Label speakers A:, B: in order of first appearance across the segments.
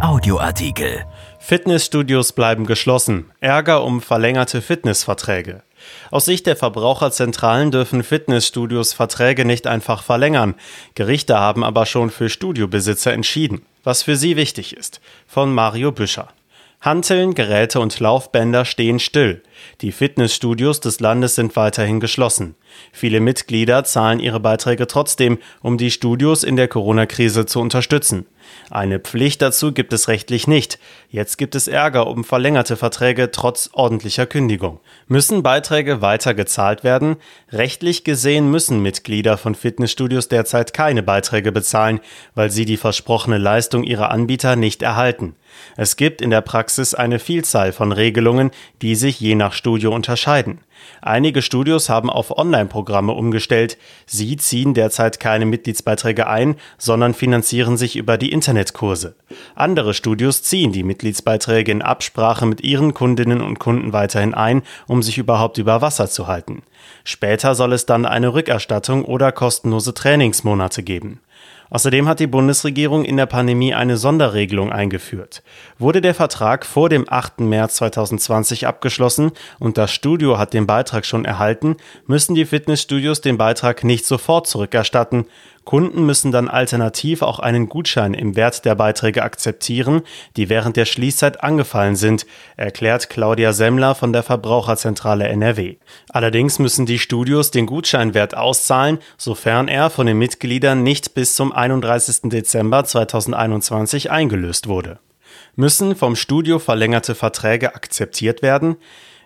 A: Audioartikel.
B: Fitnessstudios bleiben geschlossen. Ärger um verlängerte Fitnessverträge. Aus Sicht der Verbraucherzentralen dürfen Fitnessstudios Verträge nicht einfach verlängern. Gerichte haben aber schon für Studiobesitzer entschieden. Was für sie wichtig ist. Von Mario Büscher. Hanteln, Geräte und Laufbänder stehen still. Die Fitnessstudios des Landes sind weiterhin geschlossen. Viele Mitglieder zahlen ihre Beiträge trotzdem, um die Studios in der Corona-Krise zu unterstützen. Eine Pflicht dazu gibt es rechtlich nicht. Jetzt gibt es Ärger um verlängerte Verträge trotz ordentlicher Kündigung. Müssen Beiträge weiter gezahlt werden? Rechtlich gesehen müssen Mitglieder von Fitnessstudios derzeit keine Beiträge bezahlen, weil sie die versprochene Leistung ihrer Anbieter nicht erhalten. Es gibt in der Praxis eine Vielzahl von Regelungen, die sich je nach Studio unterscheiden. Einige Studios haben auf Online-Programme umgestellt. Sie ziehen derzeit keine Mitgliedsbeiträge ein, sondern finanzieren sich über die Internetkurse. Andere Studios ziehen die Mitgliedsbeiträge in Absprache mit ihren Kundinnen und Kunden weiterhin ein, um sich überhaupt über Wasser zu halten. Später soll es dann eine Rückerstattung oder kostenlose Trainingsmonate geben. Außerdem hat die Bundesregierung in der Pandemie eine Sonderregelung eingeführt. Wurde der Vertrag vor dem 8. März 2020 abgeschlossen und das Studio hat den Beitrag schon erhalten, müssen die Fitnessstudios den Beitrag nicht sofort zurückerstatten. Kunden müssen dann alternativ auch einen Gutschein im Wert der Beiträge akzeptieren, die während der Schließzeit angefallen sind, erklärt Claudia Semmler von der Verbraucherzentrale NRW. Allerdings müssen die Studios den Gutscheinwert auszahlen, sofern er von den Mitgliedern nicht bis zum 31. Dezember 2021 eingelöst wurde. Müssen vom Studio verlängerte Verträge akzeptiert werden?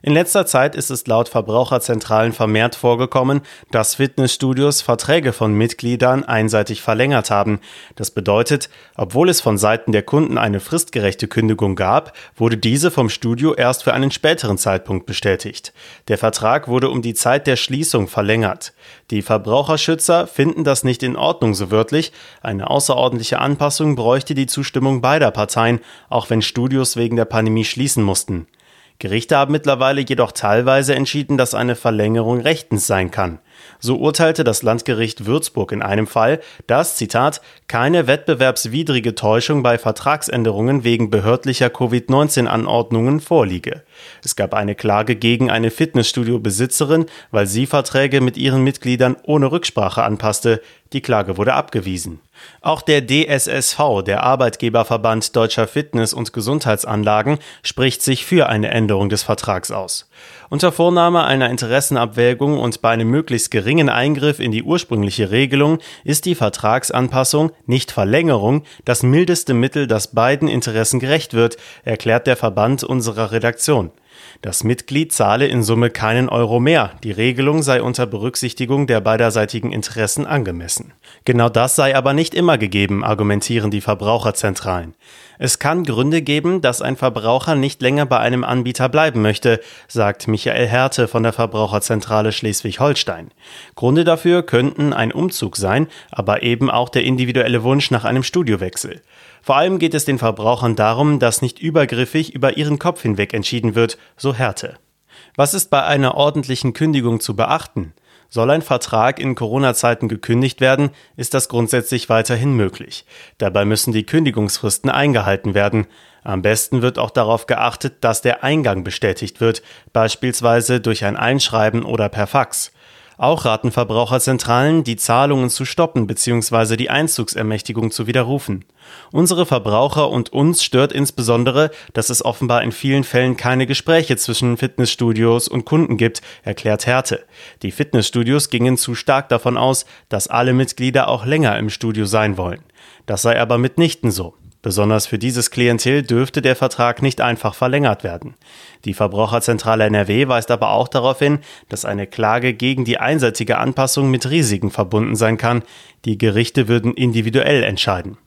B: In letzter Zeit ist es laut Verbraucherzentralen vermehrt vorgekommen, dass Fitnessstudios Verträge von Mitgliedern einseitig verlängert haben. Das bedeutet, obwohl es von Seiten der Kunden eine fristgerechte Kündigung gab, wurde diese vom Studio erst für einen späteren Zeitpunkt bestätigt. Der Vertrag wurde um die Zeit der Schließung verlängert. Die Verbraucherschützer finden das nicht in Ordnung so wörtlich. Eine außerordentliche Anpassung bräuchte die Zustimmung beider Parteien, auch wenn Studios wegen der Pandemie schließen mussten. Gerichte haben mittlerweile jedoch teilweise entschieden, dass eine Verlängerung rechtens sein kann. So urteilte das Landgericht Würzburg in einem Fall, dass, Zitat, keine wettbewerbswidrige Täuschung bei Vertragsänderungen wegen behördlicher Covid-19-Anordnungen vorliege. Es gab eine Klage gegen eine Fitnessstudio-Besitzerin, weil sie Verträge mit ihren Mitgliedern ohne Rücksprache anpasste. Die Klage wurde abgewiesen. Auch der DSSV, der Arbeitgeberverband deutscher Fitness- und Gesundheitsanlagen, spricht sich für eine Änderung des Vertrags aus. Unter Vornahme einer Interessenabwägung und bei einem möglichst geringen Eingriff in die ursprüngliche Regelung ist die Vertragsanpassung, nicht Verlängerung, das mildeste Mittel, das beiden Interessen gerecht wird, erklärt der Verband unserer Redaktion. Das Mitglied zahle in Summe keinen Euro mehr. Die Regelung sei unter Berücksichtigung der beiderseitigen Interessen angemessen. Genau das sei aber nicht immer gegeben, argumentieren die Verbraucherzentralen. Es kann Gründe geben, dass ein Verbraucher nicht länger bei einem Anbieter bleiben möchte, sagt Michael Härte von der Verbraucherzentrale Schleswig-Holstein. Gründe dafür könnten ein Umzug sein, aber eben auch der individuelle Wunsch nach einem Studiowechsel. Vor allem geht es den Verbrauchern darum, dass nicht übergriffig über ihren Kopf hinweg entschieden wird, so Härte. Was ist bei einer ordentlichen Kündigung zu beachten? Soll ein Vertrag in Corona-Zeiten gekündigt werden, ist das grundsätzlich weiterhin möglich. Dabei müssen die Kündigungsfristen eingehalten werden. Am besten wird auch darauf geachtet, dass der Eingang bestätigt wird, beispielsweise durch ein Einschreiben oder per Fax. Auch raten Verbraucherzentralen, die Zahlungen zu stoppen bzw. die Einzugsermächtigung zu widerrufen. Unsere Verbraucher und uns stört insbesondere, dass es offenbar in vielen Fällen keine Gespräche zwischen Fitnessstudios und Kunden gibt, erklärt Härte. Die Fitnessstudios gingen zu stark davon aus, dass alle Mitglieder auch länger im Studio sein wollen. Das sei aber mitnichten so. Besonders für dieses Klientel dürfte der Vertrag nicht einfach verlängert werden. Die Verbraucherzentrale NRW weist aber auch darauf hin, dass eine Klage gegen die einseitige Anpassung mit Risiken verbunden sein kann. Die Gerichte würden individuell entscheiden.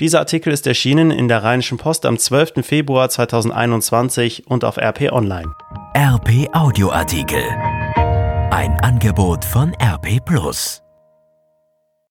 B: Dieser Artikel ist erschienen in der Rheinischen Post am 12. Februar 2021 und auf RP Online.
A: RP Audioartikel. Ein Angebot von RP Plus.